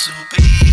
to be.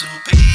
to be.